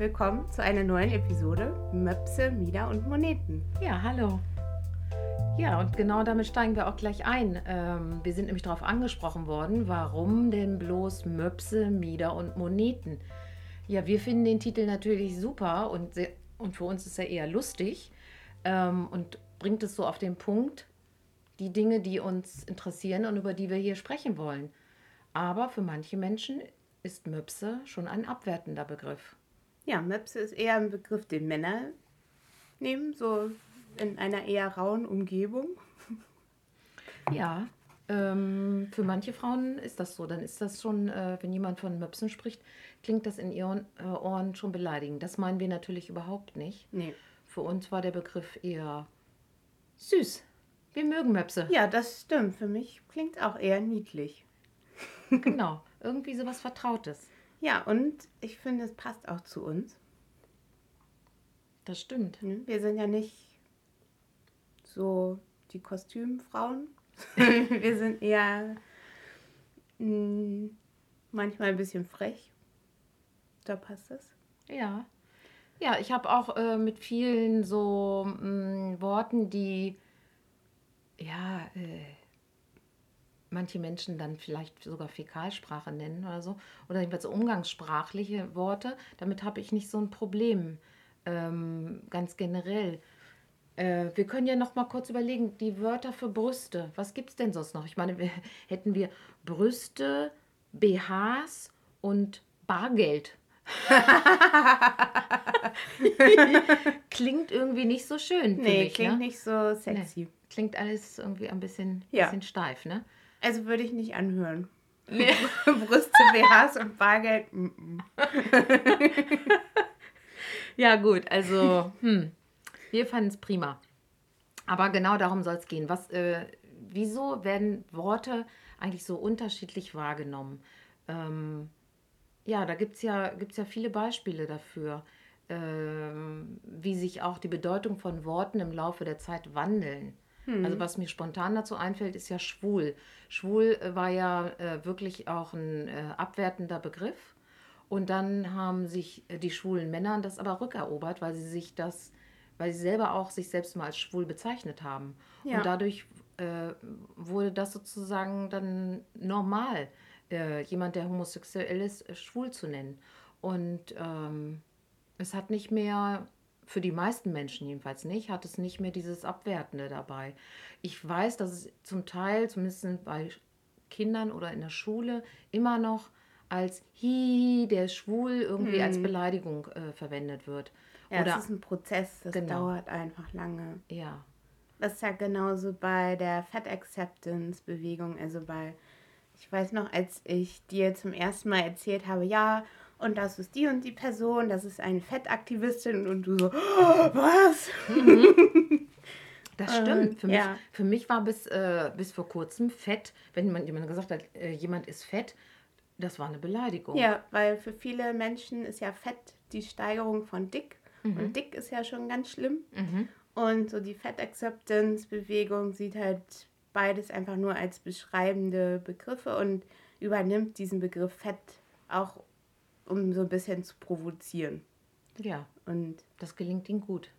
Willkommen zu einer neuen Episode Möpse, Mieder und Moneten. Ja, hallo. Ja, und genau damit steigen wir auch gleich ein. Ähm, wir sind nämlich darauf angesprochen worden, warum denn bloß Möpse, Mieder und Moneten? Ja, wir finden den Titel natürlich super und, sehr, und für uns ist er eher lustig ähm, und bringt es so auf den Punkt, die Dinge, die uns interessieren und über die wir hier sprechen wollen. Aber für manche Menschen ist Möpse schon ein abwertender Begriff. Ja, Möpse ist eher ein Begriff, den Männer nehmen, so in einer eher rauen Umgebung. Ja, ähm, für manche Frauen ist das so. Dann ist das schon, äh, wenn jemand von Möpsen spricht, klingt das in ihren äh, Ohren schon beleidigend. Das meinen wir natürlich überhaupt nicht. Nee. Für uns war der Begriff eher süß. Wir mögen Möpse. Ja, das stimmt. Für mich klingt auch eher niedlich. Genau, irgendwie sowas Vertrautes. Ja, und ich finde, es passt auch zu uns. Das stimmt. Ne? Wir sind ja nicht so die Kostümfrauen. Wir sind eher mh, manchmal ein bisschen frech. Da passt es. Ja. Ja, ich habe auch äh, mit vielen so mh, Worten, die ja äh, manche Menschen dann vielleicht sogar Fäkalsprache nennen oder so, oder jedenfalls umgangssprachliche Worte, damit habe ich nicht so ein Problem, ähm, ganz generell. Äh, wir können ja noch mal kurz überlegen, die Wörter für Brüste, was gibt es denn sonst noch? Ich meine, wir, hätten wir Brüste, BHs und Bargeld. klingt irgendwie nicht so schön. Nee, mich, klingt ne? nicht so sexy. Klingt alles irgendwie ein bisschen, Ja. bisschen steif, ne? Also würde ich nicht anhören. Brüste, BHs und Bargeld. mm, mm. Ja, gut, also, hm, wir fanden es prima. Aber genau darum soll es gehen. Was, äh, wieso werden Worte eigentlich so unterschiedlich wahrgenommen? Ähm, ja, da gibt es ja, gibt's ja viele Beispiele dafür, ähm, wie sich auch die Bedeutung von Worten im Laufe der Zeit wandeln. Also was mir spontan dazu einfällt, ist ja schwul. Schwul äh, war ja äh, wirklich auch ein äh, abwertender Begriff. Und dann haben sich äh, die schwulen Männer das aber rückerobert, weil sie sich das, weil sie selber auch sich selbst mal als schwul bezeichnet haben. Ja. Und dadurch äh, wurde das sozusagen dann normal, äh, jemand, der homosexuell ist, äh, schwul zu nennen. Und ähm, es hat nicht mehr, für die meisten Menschen jedenfalls nicht, hat es nicht mehr dieses Abwertende dabei. Ich weiß, dass es zum Teil, zumindest bei Kindern oder in der Schule, immer noch als Hihi, der ist schwul, irgendwie als Beleidigung äh, verwendet wird. Ja, oder, es ist ein Prozess, das Genau. dauert einfach lange. ja, Das ist ja genauso bei der Fat Acceptance Bewegung. Also bei, ich weiß noch, als ich dir zum ersten Mal erzählt habe, ja, und das ist die und die Person, das ist eine Fettaktivistin und du so, oh, was? Das Äh, stimmt. Für, mich, ja. für mich war bis, äh, bis vor kurzem Fett, wenn man jemand gesagt hat, äh, jemand ist fett, das war eine Beleidigung. Ja, weil für viele Menschen ist ja Fett die Steigerung von dick. Und dick ist ja schon ganz schlimm. Und so die Fat Acceptance Bewegung sieht halt beides einfach nur als beschreibende Begriffe und übernimmt diesen Begriff Fett auch, um so ein bisschen zu provozieren. ja, Und das gelingt ihnen gut.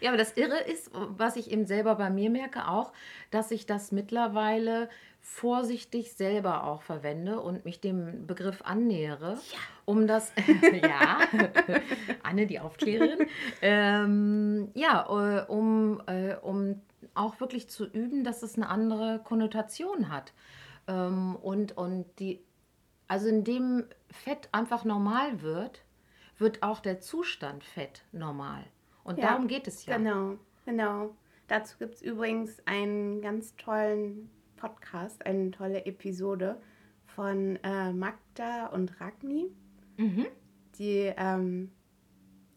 ja, aber das Irre ist, was ich eben selber bei mir merke, auch, dass ich das mittlerweile vorsichtig selber auch verwende und mich dem Begriff annähere, um das, ja, Anne, die Aufklärerin, ähm, ja, äh, um, äh, um auch wirklich zu üben, dass es eine andere Konnotation hat. Ähm, und, und die, also indem Fett einfach normal wird, wird auch der Zustand Fett normal. Und Ja, darum geht es ja. Genau, genau. Dazu gibt es übrigens einen ganz tollen Podcast, eine tolle Episode von äh, Magda und Ragni. Mhm. Die, ähm,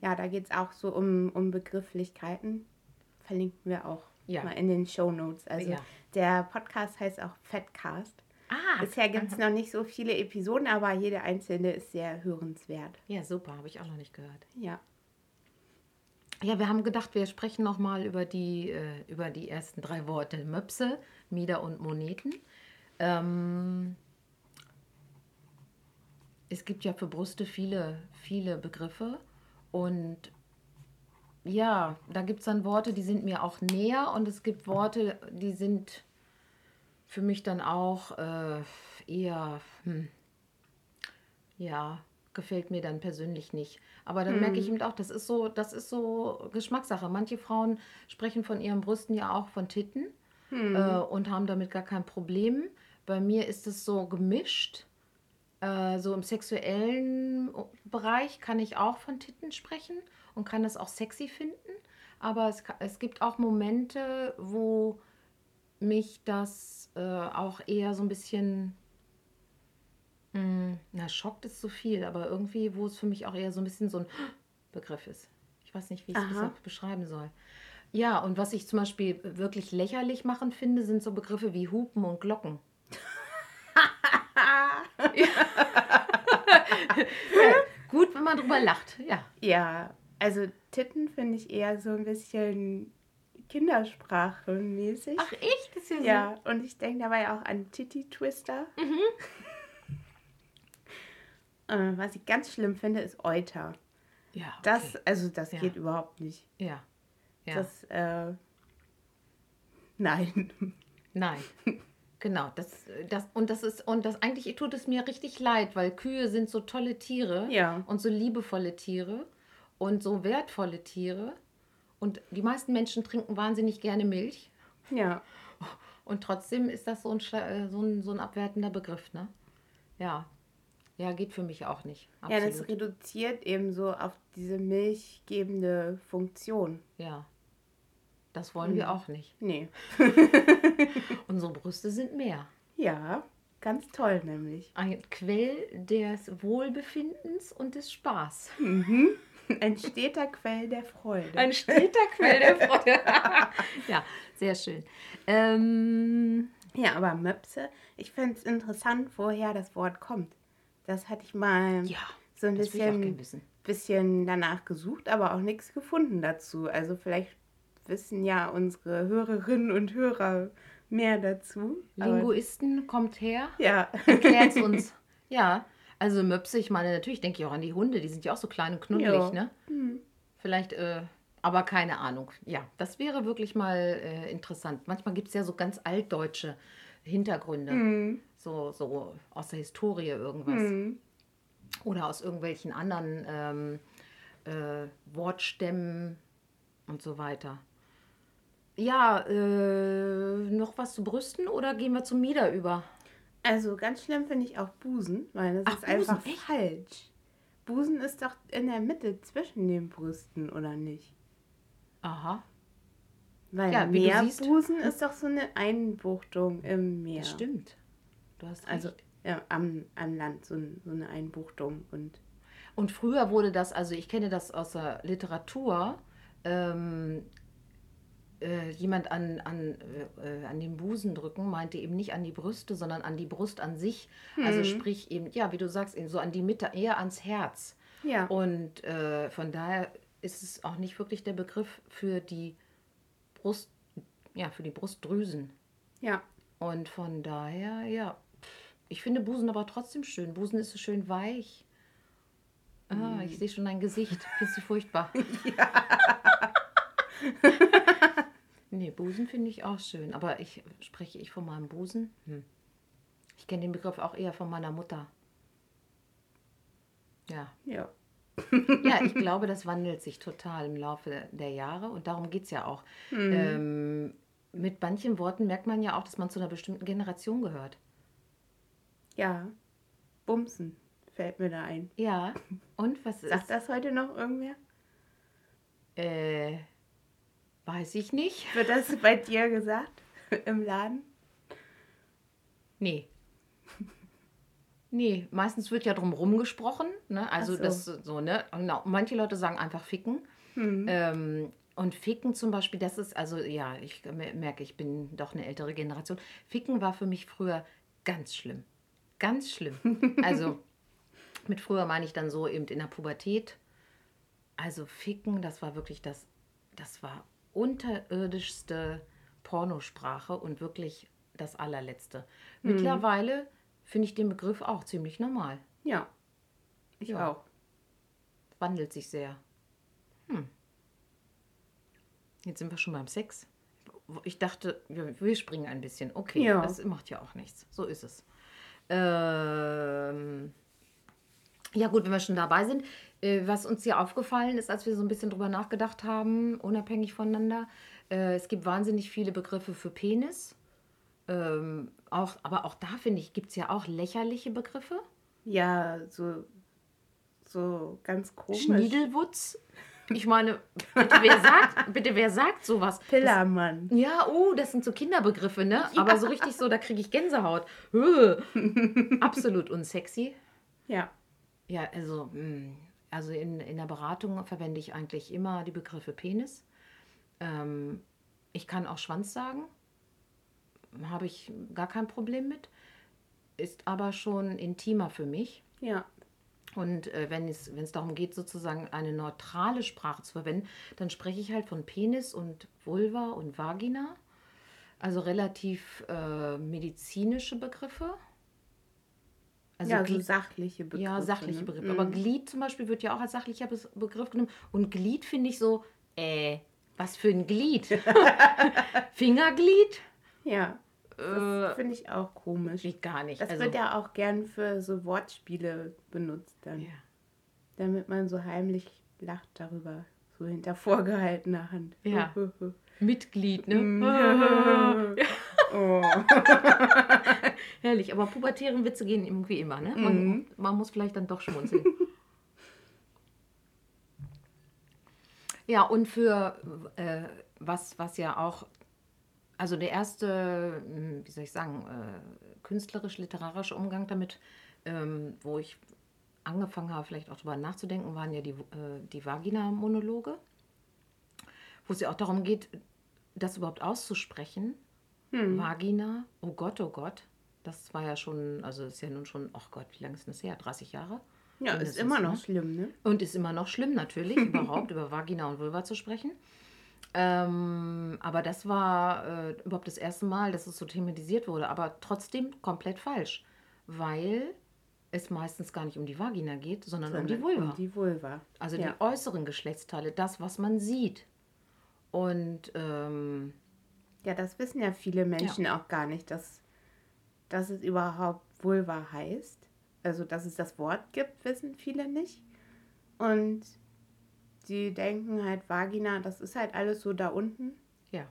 ja, da geht es auch so um, um Begrifflichkeiten. Verlinken wir auch Ja. mal in den Show Notes. Also Ja. der Podcast heißt auch Fatcast. Bisher gibt es noch nicht so viele Episoden, aber jede einzelne ist sehr hörenswert. ja, super, habe ich auch noch nicht gehört. Ja. Ja, wir haben gedacht, wir sprechen noch mal über die, äh, über die ersten drei Worte Möpse, Mieder und Moneten. Ähm, es gibt ja für Brüste viele, viele Begriffe. Und ja, da gibt es dann Worte, die sind mir auch näher und es gibt Worte, die sind für mich dann auch äh, eher, hm, ja, gefällt mir dann persönlich nicht. Aber dann merke ich eben auch, das ist so, das ist so Geschmackssache. Manche Frauen sprechen von ihren Brüsten ja auch von Titten äh, und haben damit gar kein Problem. Bei mir ist es so gemischt. Äh, so im sexuellen Bereich kann ich auch von Titten sprechen und kann das auch sexy finden. Aber es, es gibt auch Momente, wo mich das äh, auch eher so ein bisschen, mh, na, schockt ist zu viel, aber irgendwie, wo es für mich auch eher so ein bisschen so ein Begriff ist. Ich weiß nicht, wie ich es beschreiben soll. Ja, und was ich zum Beispiel wirklich lächerlich machen finde, sind so Begriffe wie Hupen und Glocken. Gut, wenn man drüber lacht, ja. Ja, also Titten finde ich eher so ein bisschen Kindersprache-mäßig. Ach, echt? Das ist ja, Ja, und ich denke dabei auch an Titty Twister. äh, was ich ganz schlimm finde, ist Euter. so. Ja, Das, okay. also das Ja. geht überhaupt nicht. Ja. ja. Das, äh, nein. Nein. Genau, das, das, und das ist, und das eigentlich tut es mir richtig leid, weil Kühe sind so tolle Tiere Ja. und so liebevolle Tiere und so wertvolle Tiere. Und die meisten Menschen trinken wahnsinnig gerne Milch. Ja. Und trotzdem ist das so ein, äh, so ein, so ein abwertender Begriff, ne? Ja. Ja, geht für mich auch nicht. Ja, das Absolut. reduziert eben so auf diese milchgebende Funktion. Ja. Das wollen wir auch nicht. Nee. Unsere Brüste sind mehr. Ja, ganz toll nämlich. Ein Quell des Wohlbefindens und des Spaß. Ein steter Quell der Freude. Ein steter Quell der Freude. ja, sehr schön. Ähm, Ja, aber Möpse, ich finde es interessant, woher das Wort kommt. Das hatte ich mal ja, so ein bisschen, bisschen danach gesucht, aber auch nichts gefunden dazu. Also vielleicht wissen ja unsere Hörerinnen und Hörer mehr dazu. Linguisten kommt her, ja, erklärt uns. Ja, also Möpse, ich meine, natürlich denke ich auch an die Hunde, die sind ja auch so klein und knuddelig, Ja. ne? Vielleicht, äh, aber keine Ahnung. Ja, das wäre wirklich mal äh, interessant. Manchmal gibt es ja so ganz altdeutsche Hintergründe, so, so aus der Historie irgendwas. Hm. Oder aus irgendwelchen anderen ähm, äh, Wortstämmen und so weiter. Ja, äh, noch was zu Brüsten oder gehen wir zum Mieder über? Also ganz schlimm finde ich auch Busen, weil das Ach, ist einfach Busen, echt? falsch. Busen ist doch in der Mitte zwischen den Brüsten, oder nicht? Aha, Weil Ja. Meerbusen ist doch so eine Einbuchtung im Meer. das stimmt. Du hast recht. Also ja, am, am Land, so, so eine Einbuchtung. Und Und früher wurde das, also ich kenne das aus der Literatur, ähm, äh, jemand an, an, äh, an den Busen drücken meinte eben nicht an die Brüste, sondern an die Brust an sich. Also sprich eben, ja, wie du sagst, eben so an die Mitte, eher ans Herz. ja, Und äh, von daher ist es auch nicht wirklich der Begriff für die Brust, ja, für die Brustdrüsen. ja. Und von daher, ja, ich finde Busen aber trotzdem schön. Busen ist so schön weich. Ah, ich sehe schon dein Gesicht. Findest du furchtbar? nee, Busen finde ich auch schön. Aber ich spreche ich von meinem Busen? Hm. Ich kenne den Begriff auch eher von meiner Mutter. Ja. Ja. Ja, ich glaube, das wandelt sich total im Laufe der Jahre und darum geht es ja auch. Ähm, mit manchen Worten merkt man ja auch, dass man zu einer bestimmten Generation gehört. Ja. Bumsen fällt mir da ein. Ja, und was Sagt ist? das heute noch irgendwer? Äh, weiß ich nicht. Wird das bei dir gesagt? Im Laden? Nee. Nee, meistens wird ja drumherum gesprochen. Ne? Also so. das so, ne? Genau. Manche Leute sagen einfach ficken. Ähm, und Ficken zum Beispiel, das ist, also ja, ich merke, ich bin doch eine ältere Generation. Ficken war für mich früher ganz schlimm. Ganz schlimm. Also mit früher meine ich dann so eben in der Pubertät. Also Ficken, das war wirklich das, das war unterirdischste Pornosprache und wirklich das allerletzte. Mittlerweile finde ich den Begriff auch ziemlich normal. Ja. Ich Ja. auch. Wandelt sich sehr. Hm. Jetzt sind wir schon beim Sex. Ich dachte, wir, wir springen ein bisschen. Okay, Ja. das macht ja auch nichts. So ist es. Ähm, ja gut, wenn wir schon dabei sind, was uns hier aufgefallen ist, als wir so ein bisschen drüber nachgedacht haben, unabhängig voneinander, äh, es gibt wahnsinnig viele Begriffe für Penis. Ähm, auch, aber auch da, finde ich, gibt es ja auch lächerliche Begriffe. Ja, so, so ganz komisch. Schniedelwutz. Ich meine, bitte wer sagt, bitte wer sagt sowas? Pillermann. Ja, oh, das sind so Kinderbegriffe, ne? Aber so richtig so, da kriege ich Gänsehaut. Höh. Absolut unsexy. Ja. Ja, also, mh, also in, in der Beratung verwende ich eigentlich immer die Begriffe Penis. Ähm, ich kann auch Schwanz sagen. Habe ich gar kein Problem mit. Ist aber schon intimer für mich. Ja. Und äh, wenn, es, darum geht, sozusagen eine neutrale Sprache zu verwenden, dann spreche ich halt von Penis und Vulva und Vagina. Also relativ äh, medizinische Begriffe. Also ja, so Gli- sachliche Begriffe. ja, sachliche ne? Begriffe. Mhm. Aber Glied zum Beispiel wird ja auch als sachlicher Begriff genommen. Und Glied finde ich so, äh, was für ein Glied? Fingerglied? Ja, Äh, das finde ich auch komisch. geht gar nicht. Das also, wird ja auch gern für so Wortspiele benutzt dann. ja. Damit man so heimlich lacht darüber. So hinter vorgehaltener Hand. Ja. Mitglied, ne? Mhm. oh. Herrlich, aber pubertären Witze gehen irgendwie immer, ne? Man, Mhm. man muss vielleicht dann doch schmunzeln. ja, und für äh, was, was ja auch, also der erste, mh, wie soll ich sagen, äh, künstlerisch-literarische Umgang damit, ähm, wo ich angefangen habe, vielleicht auch darüber nachzudenken, waren ja die, äh, die Vagina-Monologe, wo es ja auch darum geht, das überhaupt auszusprechen. Vagina, oh Gott, oh Gott. Das war ja schon, also ist ja nun schon, oh Gott, wie lange ist das her? 30 Jahre? Ja, ist Mindestens, immer noch ne? schlimm, ne? Und ist immer noch schlimm, natürlich, überhaupt über Vagina und Vulva zu sprechen. Ähm, aber das war äh, überhaupt das erste Mal, dass es so thematisiert wurde. Aber trotzdem komplett falsch, weil es meistens gar nicht um die Vagina geht, sondern um die Vulva. Um die Vulva. Also ja. die äußeren Geschlechtsteile, das, was man sieht. Und ähm, Ja, das wissen ja viele Menschen auch gar nicht, dass, dass es überhaupt Vulva heißt. Also, dass es das Wort gibt, wissen viele nicht. Und die denken halt, Vagina, das ist halt alles so da unten. ja,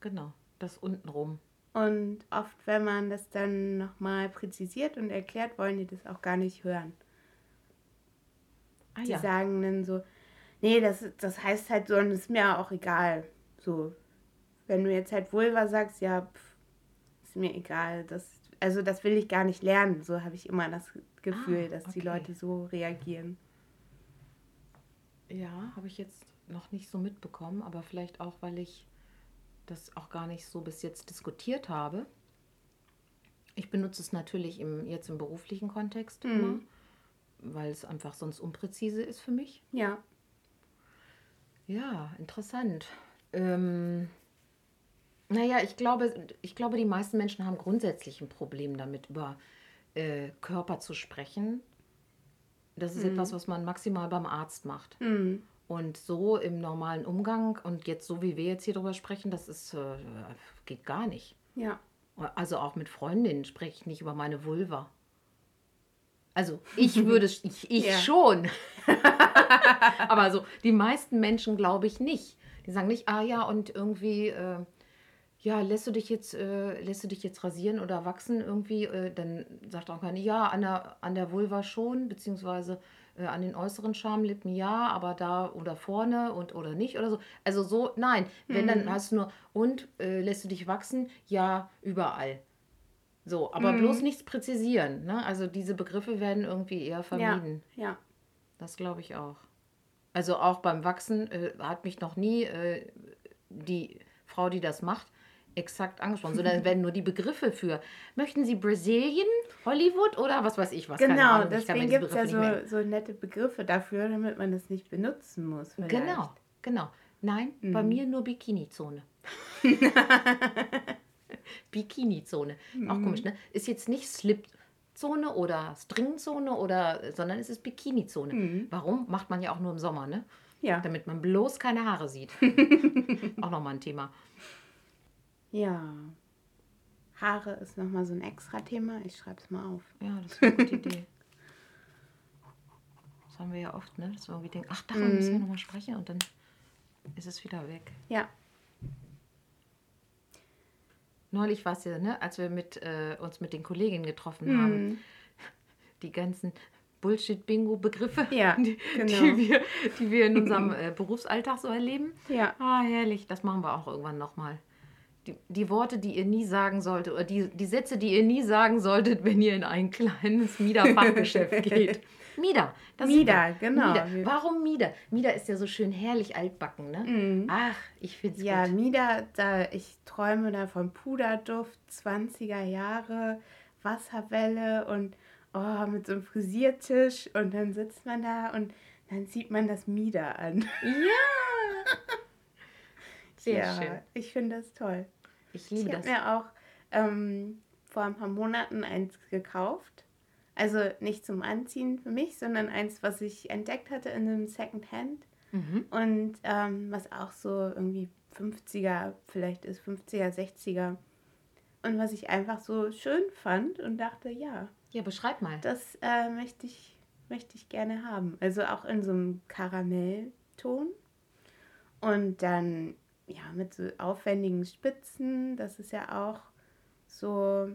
genau, das untenrum. Und oft, wenn man das dann nochmal präzisiert und erklärt, wollen die das auch gar nicht hören. Ah Die ja, sagen dann so, nee, das, das heißt halt so und ist mir auch egal. So, wenn du jetzt halt Vulva sagst, ja, pff, ist mir egal. Das, also das will ich gar nicht lernen. So habe ich immer das Gefühl, Ah, dass die. Leute so reagieren. ja habe ich jetzt noch nicht so mitbekommen, aber vielleicht auch, weil ich das auch gar nicht so bis jetzt diskutiert habe. Ich benutze es natürlich im, jetzt im beruflichen Kontext immer, weil es einfach sonst unpräzise ist für mich. Ja, Ja, interessant. Ähm, naja, ich glaube, ich glaube, die meisten Menschen haben grundsätzlich ein Problem damit, über äh, Körper zu sprechen. Das ist etwas, was man maximal beim Arzt macht. Mhm. Und so im normalen Umgang und jetzt so wie wir jetzt hier drüber sprechen, das ist, äh, geht gar nicht. ja, Also auch mit Freundinnen spreche ich nicht über meine Vulva. Also ich würde, ich, ich schon. Aber so die meisten Menschen glaube ich nicht. Die sagen nicht, ah ja, und irgendwie, äh, ja, lässt du dich jetzt, äh, lässt du dich jetzt rasieren oder wachsen irgendwie? Äh, dann sagt auch keiner, ja, an der, an der Vulva schon, beziehungsweise äh, an den äußeren Schamlippen ja, aber da oder vorne und oder nicht oder so. Also so, nein. Wenn dann hast du nur, und äh, lässt du dich wachsen? Ja, überall. So, aber bloß nichts präzisieren. Ne? Also diese Begriffe werden irgendwie eher ja, vermieden. ja. Das glaube ich auch. Also auch beim Wachsen äh, hat mich noch nie äh, die Frau, die das macht, exakt angesprochen, sondern es werden nur die Begriffe für. Möchten Sie Brasilien, Hollywood oder was weiß ich was? Genau, Ahnung, deswegen gibt es ja so, so nette Begriffe dafür, damit man das nicht benutzen muss. Vielleicht. Genau, genau. Nein, bei mir nur Bikini-Zone. Bikini-Zone. Auch komisch, ne? Ist jetzt nicht Slip, Stretchzone oder Stringzone oder, sondern es ist Bikini-Zone. Mhm. Warum? Macht man ja auch nur im Sommer, ne? Ja. Damit man bloß keine Haare sieht. auch nochmal ein Thema. Ja. Haare ist nochmal so ein extra Thema. Ich schreibe es mal auf. Ja, das ist eine gute Idee. Das haben wir ja oft, ne? Dass wir irgendwie denken, ach, darüber mhm. müssen wir nochmal sprechen und dann ist es wieder weg. Ja. Neulich war es ja, ne, als wir mit, äh, uns mit den Kolleginnen getroffen mhm. haben, die ganzen Bullshit-Bingo-Begriffe, ja, die, genau. die, wir, die wir in unserem äh, Berufsalltag so erleben. Ja. Ah, herrlich. Das machen wir auch irgendwann nochmal. Die, die Worte, die ihr nie sagen solltet, oder die, die Sätze, die ihr nie sagen solltet, wenn ihr in ein kleines Mieder-Fachgeschäft geht. Mieder. Mieder, genau. Mieder. Warum Mieder? Mieder ist ja so schön herrlich altbacken, ne? Mhm. Ach, ich finde es Ja, gut. Mieder, da, ich träume da von Puderduft, 20er Jahre, Wasserwelle und oh, mit so einem Frisiertisch und dann sitzt man da und dann sieht man das Mieder an. Ja! Sehr ja, schön. ich finde das toll. Ich liebe ich das. habe mir auch ähm, vor ein paar Monaten eins gekauft. Also nicht zum Anziehen für mich, sondern eins, was ich entdeckt hatte in einem Secondhand. Mhm. Und ähm, was auch so irgendwie 50er vielleicht ist, 50er, 60er. Und was ich einfach so schön fand und dachte, ja, Ja, beschreib mal. das äh, möchte, ich, möchte ich gerne haben. Also auch in so einem Karamellton. Und dann, ja, mit so aufwendigen Spitzen. Das ist ja auch so,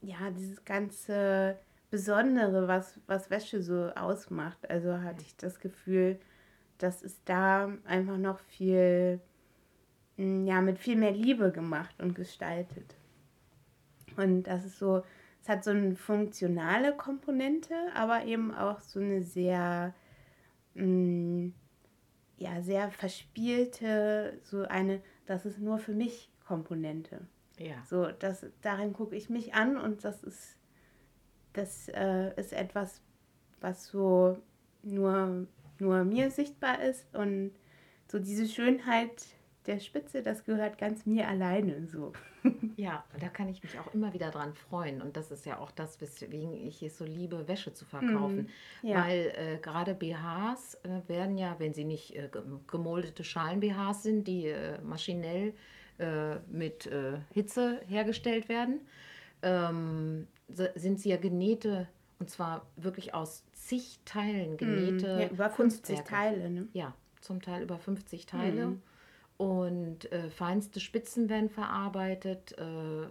ja, dieses ganze Besondere, was, was Wäsche so ausmacht. Also hatte ich das Gefühl, dass es da einfach noch viel, mm, ja, mit viel mehr Liebe gemacht und gestaltet. Und das ist so, es hat so eine funktionale Komponente, aber eben auch so eine sehr, mh, ja, sehr verspielte, so eine, das ist nur für mich Komponente. Ja. So, das, darin gucke ich mich an und das ist, das äh, ist etwas, was so nur, nur mir sichtbar ist und so diese Schönheit der Spitze, das gehört ganz mir alleine so. Ja, da kann ich mich auch immer wieder dran freuen. Und das ist ja auch das, weswegen ich es so liebe, Wäsche zu verkaufen. Mhm, ja. Weil äh, gerade BHs äh, werden ja, wenn sie nicht äh, ge- gemoldete Schalen-BHs sind, die äh, maschinell äh, mit äh, Hitze hergestellt werden, ähm, sind sie ja genähte, und zwar wirklich aus zig Teilen genähte Mhm. ja, über 50 Kunstwerke. Teile, ne? Ja, zum Teil über 50 Teile. Mhm. Und äh, feinste Spitzen werden verarbeitet. Äh,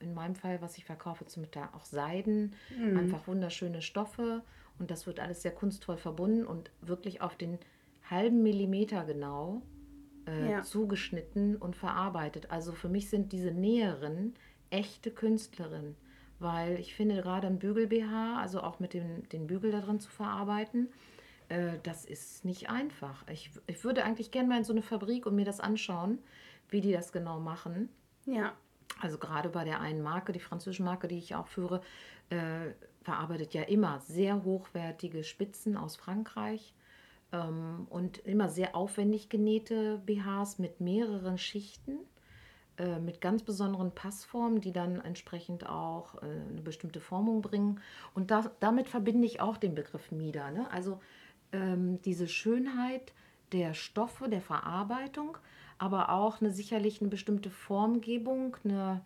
in meinem Fall, was ich verkaufe, zum Teil auch Seiden. Mhm. Einfach wunderschöne Stoffe. Und das wird alles sehr kunstvoll verbunden und wirklich auf den halben Millimeter genau äh, Ja. zugeschnitten und verarbeitet. Also für mich sind diese Näheren echte Künstlerinnen. Weil ich finde, gerade ein Bügel-BH, also auch mit dem, den Bügel da drin zu verarbeiten, äh, das ist nicht einfach. Ich, ich würde eigentlich gerne mal in so eine Fabrik und mir das anschauen, wie die das genau machen. Ja. Also gerade bei der einen Marke, die französische Marke, die ich auch führe, äh, verarbeitet ja immer sehr hochwertige Spitzen aus Frankreich ähm, und immer sehr aufwendig genähte BHs mit mehreren Schichten, äh, mit ganz besonderen Passformen, die dann entsprechend auch äh, eine bestimmte Formung bringen. Und da, damit verbinde ich auch den Begriff Mieder. Ne? Also ähm, diese Schönheit der Stoffe, der Verarbeitung, aber auch eine sicherlich eine bestimmte Formgebung, eine,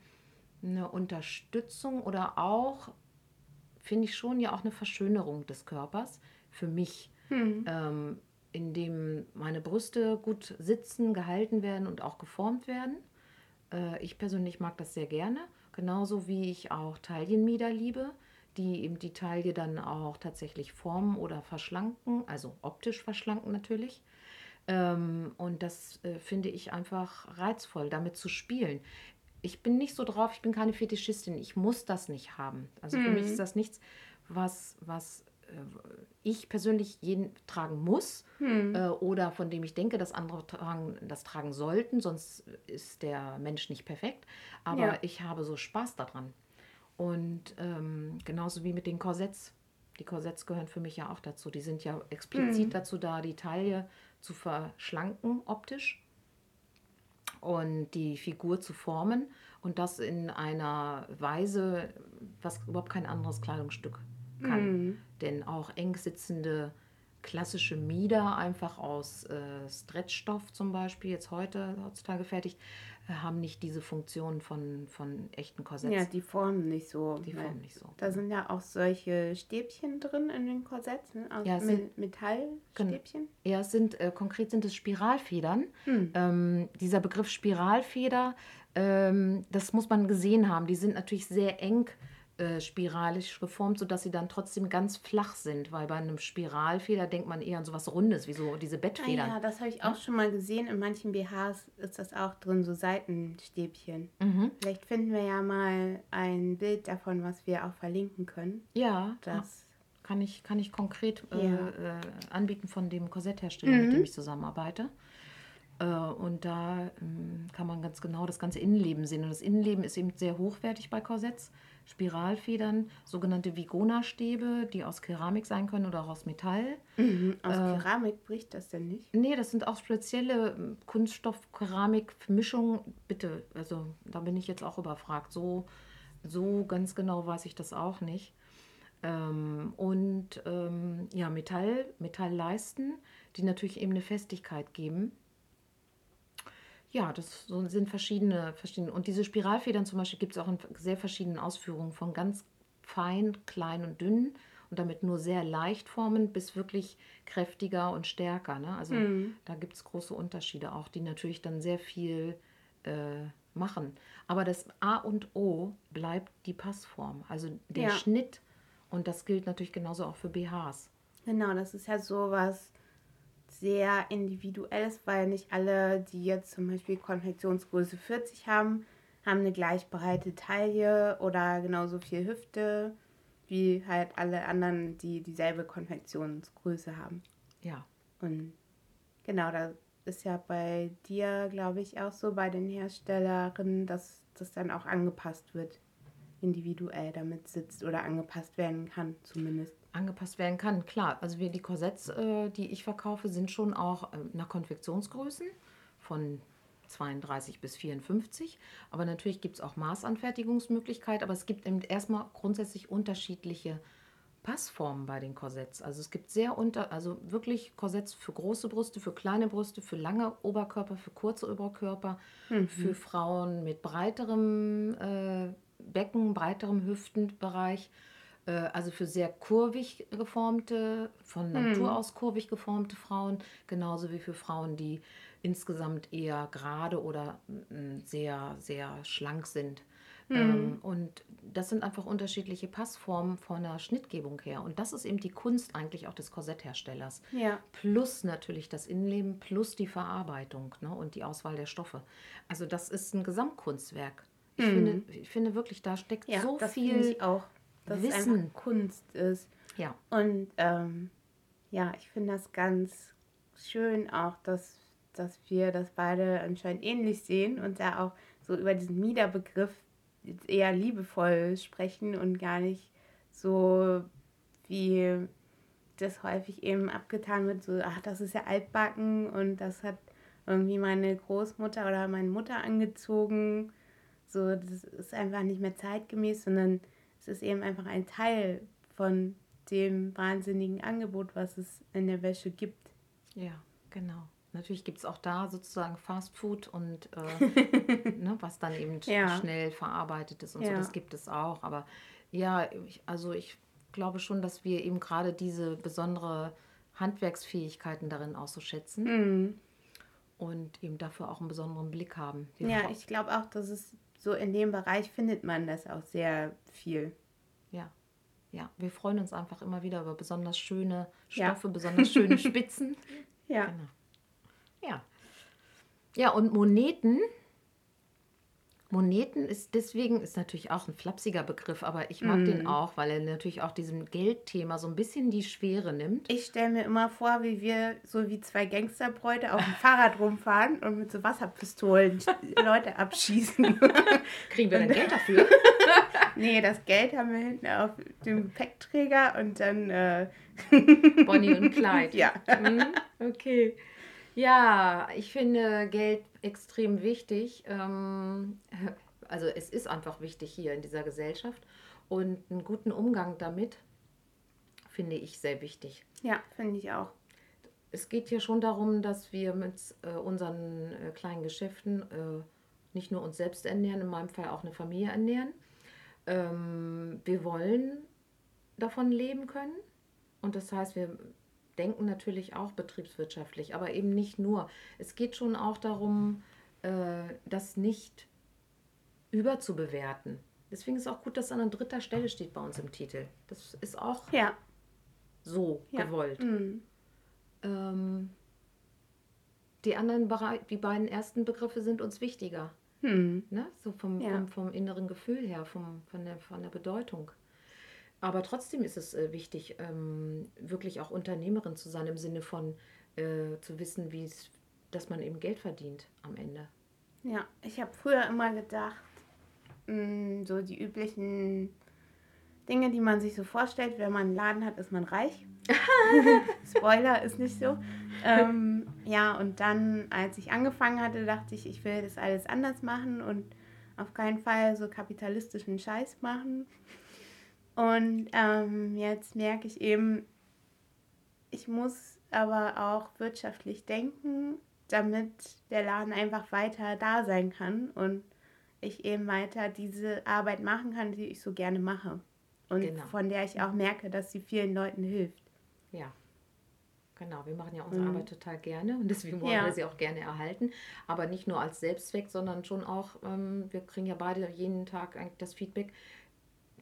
eine Unterstützung oder auch, finde ich schon, ja auch eine Verschönerung des Körpers für mich, Hm. ähm, indem meine Brüste gut sitzen, gehalten werden und auch geformt werden. Äh, ich persönlich mag das sehr gerne, genauso wie ich auch Taillenmieder liebe, die eben die Taille dann auch tatsächlich formen oder verschlanken, also optisch verschlanken natürlich. Ähm, und das äh, finde ich einfach reizvoll, damit zu spielen. Ich bin nicht so drauf, ich bin keine Fetischistin, ich muss das nicht haben. Also für mich Mhm. ist das nichts, was, was äh, ich persönlich jeden tragen muss Hm. äh, oder von dem ich denke, dass andere tragen, das tragen sollten, sonst ist der Mensch nicht perfekt. Aber Ja. ich habe so Spaß daran. Und ähm, genauso wie mit den Korsetts. Die Korsetts gehören für mich ja auch dazu. Die sind ja explizit Mhm. dazu da, die Taille zu verschlanken optisch und die Figur zu formen. Und das in einer Weise, was überhaupt kein anderes Kleidungsstück kann. Mhm. Denn auch eng sitzende klassische Mieder, einfach aus äh, Stretchstoff zum Beispiel, jetzt heute heutzutage fertigt, äh, haben nicht diese Funktion von, von echten Korsetts. Ja, die formen nicht so. Die formen nicht so. Da sind ja auch solche Stäbchen drin in den Korsetts, ne? aus ja, sind, Metallstäbchen. Ja, es sind, äh, konkret sind es Spiralfedern. Hm. Ähm, dieser Begriff Spiralfeder, ähm, das muss man gesehen haben. Die sind natürlich sehr eng äh, spiralisch geformt, sodass sie dann trotzdem ganz flach sind, weil bei einem Spiralfeder denkt man eher an so was Rundes, wie so diese Bettfedern. Ah ja, das habe ich auch schon mal gesehen. In manchen BHs ist das auch drin, so Seitenstäbchen. Mhm. Vielleicht finden wir ja mal ein Bild davon, was wir auch verlinken können. Ja, das kann ich, kann ich konkret äh, ja. äh, anbieten von dem Korsetthersteller, mhm. mit dem ich zusammenarbeite. Äh, und da ähm, kann man ganz genau das ganze Innenleben sehen. Und das Innenleben ist eben sehr hochwertig bei Korsetts. Spiralfedern, sogenannte Vigona-Stäbe, die aus Keramik sein können oder auch aus Metall. Mhm, aus äh, Keramik bricht das denn nicht? Nee, das sind auch spezielle ähm, Kunststoff-Keramik-Mischungen. Bitte, also da bin ich jetzt auch überfragt. So, so ganz genau weiß ich das auch nicht. Ähm, und ähm, ja, Metall, Metallleisten, die natürlich eben eine Festigkeit geben. Ja, das sind verschiedene, verschiedene. Und diese Spiralfedern zum Beispiel gibt es auch in sehr verschiedenen Ausführungen, von ganz fein, klein und dünn und damit nur sehr leicht formen bis wirklich kräftiger und stärker. Ne? Also mhm. da gibt es große Unterschiede auch, die natürlich dann sehr viel äh, machen. Aber das A und O bleibt die Passform, also der ja. Schnitt. Und das gilt natürlich genauso auch für BHs. Genau, das ist ja so was sehr individuell ist, weil nicht alle, die jetzt zum Beispiel Konfektionsgröße 40 haben, haben eine gleich breite Taille oder genauso viel Hüfte wie halt alle anderen, die dieselbe Konfektionsgröße haben. Ja. Und genau, da ist ja bei dir, glaube ich, auch so bei den Herstellerinnen, dass das dann auch angepasst wird, individuell damit sitzt oder angepasst werden kann zumindest angepasst werden kann. Klar, also wir, die Korsetts, äh, die ich verkaufe, sind schon auch äh, nach Konfektionsgrößen von 32 bis 54. Aber natürlich gibt es auch Maßanfertigungsmöglichkeiten. Aber es gibt eben erstmal grundsätzlich unterschiedliche Passformen bei den Korsetts. Also es gibt sehr unter, also wirklich Korsetts für große Brüste, für kleine Brüste, für lange Oberkörper, für kurze Oberkörper, mhm. für Frauen mit breiterem äh, Becken, breiterem Hüftenbereich äh, also für sehr kurvig geformte, von hm. Natur aus kurvig geformte Frauen, genauso wie für Frauen, die insgesamt eher gerade oder mm, sehr, sehr schlank sind. Mhm. und das sind einfach unterschiedliche Passformen von der Schnittgebung her. Und das ist eben die Kunst eigentlich auch des Korsettherstellers. Ja. Plus natürlich das Innenleben, plus die Verarbeitung ne, und die Auswahl der Stoffe. Also das ist ein Gesamtkunstwerk. Ich, mhm. finde, ich finde wirklich, da steckt ja, so viel auch dass Wissen. es einfach Kunst ist. Ja. Und ähm, ja, ich finde das ganz schön auch, dass, dass wir das beide anscheinend ähnlich sehen und da auch so über diesen Miederbegriff eher liebevoll sprechen und gar nicht so wie das häufig eben abgetan wird, so, ach, das ist ja altbacken und das hat irgendwie meine Großmutter oder meine Mutter angezogen. So, das ist einfach nicht mehr zeitgemäß, sondern es ist eben einfach ein Teil von dem wahnsinnigen Angebot, was es in der Wäsche gibt. Ja, genau. Natürlich gibt es auch da sozusagen Fast Food und äh, ne, was dann eben ja. schnell verarbeitet ist und ja. so, das gibt es auch. Aber ja, ich, also ich glaube schon, dass wir eben gerade diese besondere Handwerksfähigkeiten darin auch so schätzen. Mhm. Und eben dafür auch einen besonderen Blick haben. ja, ich glaube auch, dass es so in dem Bereich findet man das auch sehr viel. Ja. Ja, wir freuen uns einfach immer wieder über besonders schöne Stoffe, ja. besonders schöne Spitzen. ja. Genau. Ja. Ja, und Moneten Moneten ist deswegen, ist natürlich auch ein flapsiger Begriff, aber ich mag mm. den auch, weil er natürlich auch diesem Geldthema so ein bisschen die Schwere nimmt. Ich stelle mir immer vor, wie wir so wie zwei Gangsterbräute auf dem Fahrrad rumfahren und mit so Wasserpistolen Leute abschießen. Kriegen wir dann Geld dafür? nee, das Geld haben wir hinten auf dem Gepäckträger und dann äh Bonnie und Clyde. Ja. Mhm, okay. Ja, ich finde Geld extrem wichtig. Ähm, Also es ist einfach wichtig hier in dieser Gesellschaft und einen guten Umgang damit finde ich sehr wichtig. Ja, finde ich auch. Es geht hier schon darum, dass wir mit äh, unseren äh, kleinen Geschäften äh, nicht nur uns selbst ernähren, in meinem Fall auch eine Familie ernähren. Ähm, wir wollen davon leben können und das heißt, wir denken natürlich auch betriebswirtschaftlich, aber eben nicht nur. Es geht schon auch darum, äh, das nicht überzubewerten. Deswegen ist es auch gut, dass an dritter Stelle steht bei uns im Titel. Das ist auch ja. so ja. gewollt. Mhm. Ähm, die anderen die beiden ersten Begriffe sind uns wichtiger. Mhm. Ne? So vom, ja. vom, vom, inneren Gefühl her, vom, von, der, von der Bedeutung. Aber trotzdem ist es äh, wichtig, ähm, wirklich auch Unternehmerin zu sein, im Sinne von äh, zu wissen, wie es, dass man eben Geld verdient am Ende. Ja, ich habe früher immer gedacht, mh, mm, so die üblichen Dinge, die man sich so vorstellt, wenn man einen Laden hat, ist man reich. Spoiler ist nicht so. Ähm, ja, und dann, als ich angefangen hatte, dachte ich, ich will das alles anders machen und auf keinen Fall so kapitalistischen Scheiß machen. Und ähm, jetzt merke ich eben, ich muss aber auch wirtschaftlich denken, damit der Laden einfach weiter da sein kann und ich eben weiter diese Arbeit machen kann, die ich so gerne mache. Und genau. von der ich auch merke, dass sie vielen Leuten hilft. Ja. Genau, wir machen ja unsere mhm. Arbeit total gerne und deswegen wollen ja. wir sie auch gerne erhalten. Aber nicht nur als Selbstzweck, sondern schon auch, ähm, wir kriegen ja beide jeden Tag eigentlich das Feedback,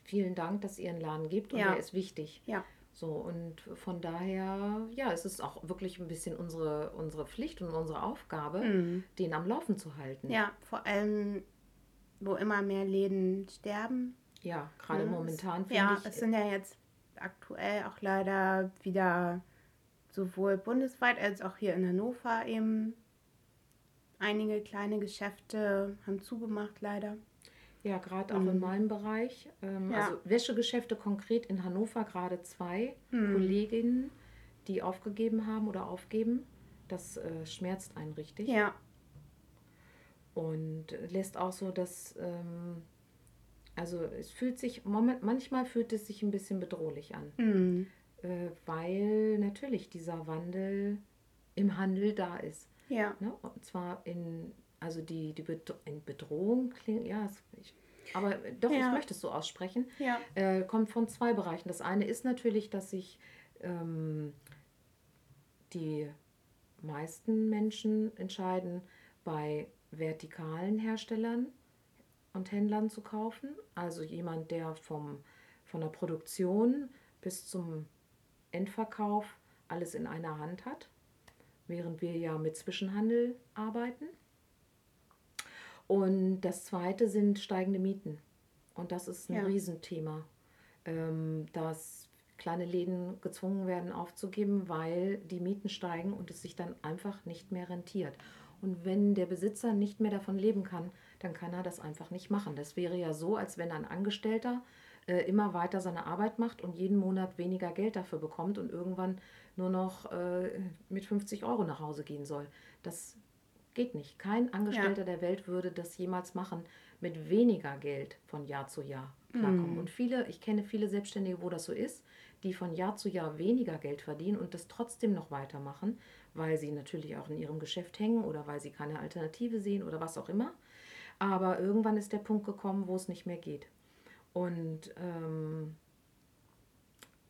vielen Dank, dass ihr einen Laden gibt und ja. der ist wichtig. Ja. So, und von daher, ja, es ist auch wirklich ein bisschen unsere, unsere Pflicht und unsere Aufgabe, mhm. den am Laufen zu halten. Ja, vor allem, wo immer mehr Läden sterben, ja, gerade ja, momentan ja, ich. Ja, es sind ja jetzt aktuell auch leider wieder sowohl bundesweit als auch hier in Hannover eben einige kleine Geschäfte haben zugemacht, leider. Ja, gerade auch mhm. in meinem Bereich. Ähm, ja. Also Wäschegeschäfte konkret in Hannover gerade zwei mhm. Kolleginnen, die aufgegeben haben oder aufgeben. Das äh, schmerzt einen richtig. Ja. Und lässt auch so, dass ähm, also es fühlt sich, moment, manchmal fühlt es sich ein bisschen bedrohlich an. Mhm. Äh, weil natürlich dieser Wandel im Handel da ist. Ja. Ne? Und zwar in, also die, die Bedrohung klingt, ja, ich, aber doch, ja. ich möchte es so aussprechen, ja. äh, kommt von zwei Bereichen. Das eine ist natürlich, dass sich ähm, die meisten Menschen entscheiden, bei vertikalen Herstellern und Händlern zu kaufen. Also jemand, der vom, von der Produktion bis zum Endverkauf alles in einer Hand hat, während wir ja mit Zwischenhandel arbeiten. Und das zweite sind steigende Mieten. Und das ist ein ja. Riesenthema, ähm, dass kleine Läden gezwungen werden aufzugeben, weil die Mieten steigen und es sich dann einfach nicht mehr rentiert. Und wenn der Besitzer nicht mehr davon leben kann, dann kann er das einfach nicht machen. Das wäre ja so, als wenn ein Angestellter äh, immer weiter seine Arbeit macht und jeden Monat weniger Geld dafür bekommt und irgendwann nur noch äh, mit 50 Euro nach Hause gehen soll. Das geht nicht. Kein Angestellter ja. der Welt würde das jemals machen, mit weniger Geld von Jahr zu Jahr klarkommen. Mhm. Und viele, ich kenne viele Selbstständige, wo das so ist, die von Jahr zu Jahr weniger Geld verdienen und das trotzdem noch weitermachen, weil sie natürlich auch in ihrem Geschäft hängen oder weil sie keine Alternative sehen oder was auch immer. Aber irgendwann ist der Punkt gekommen, wo es nicht mehr geht. Und ähm,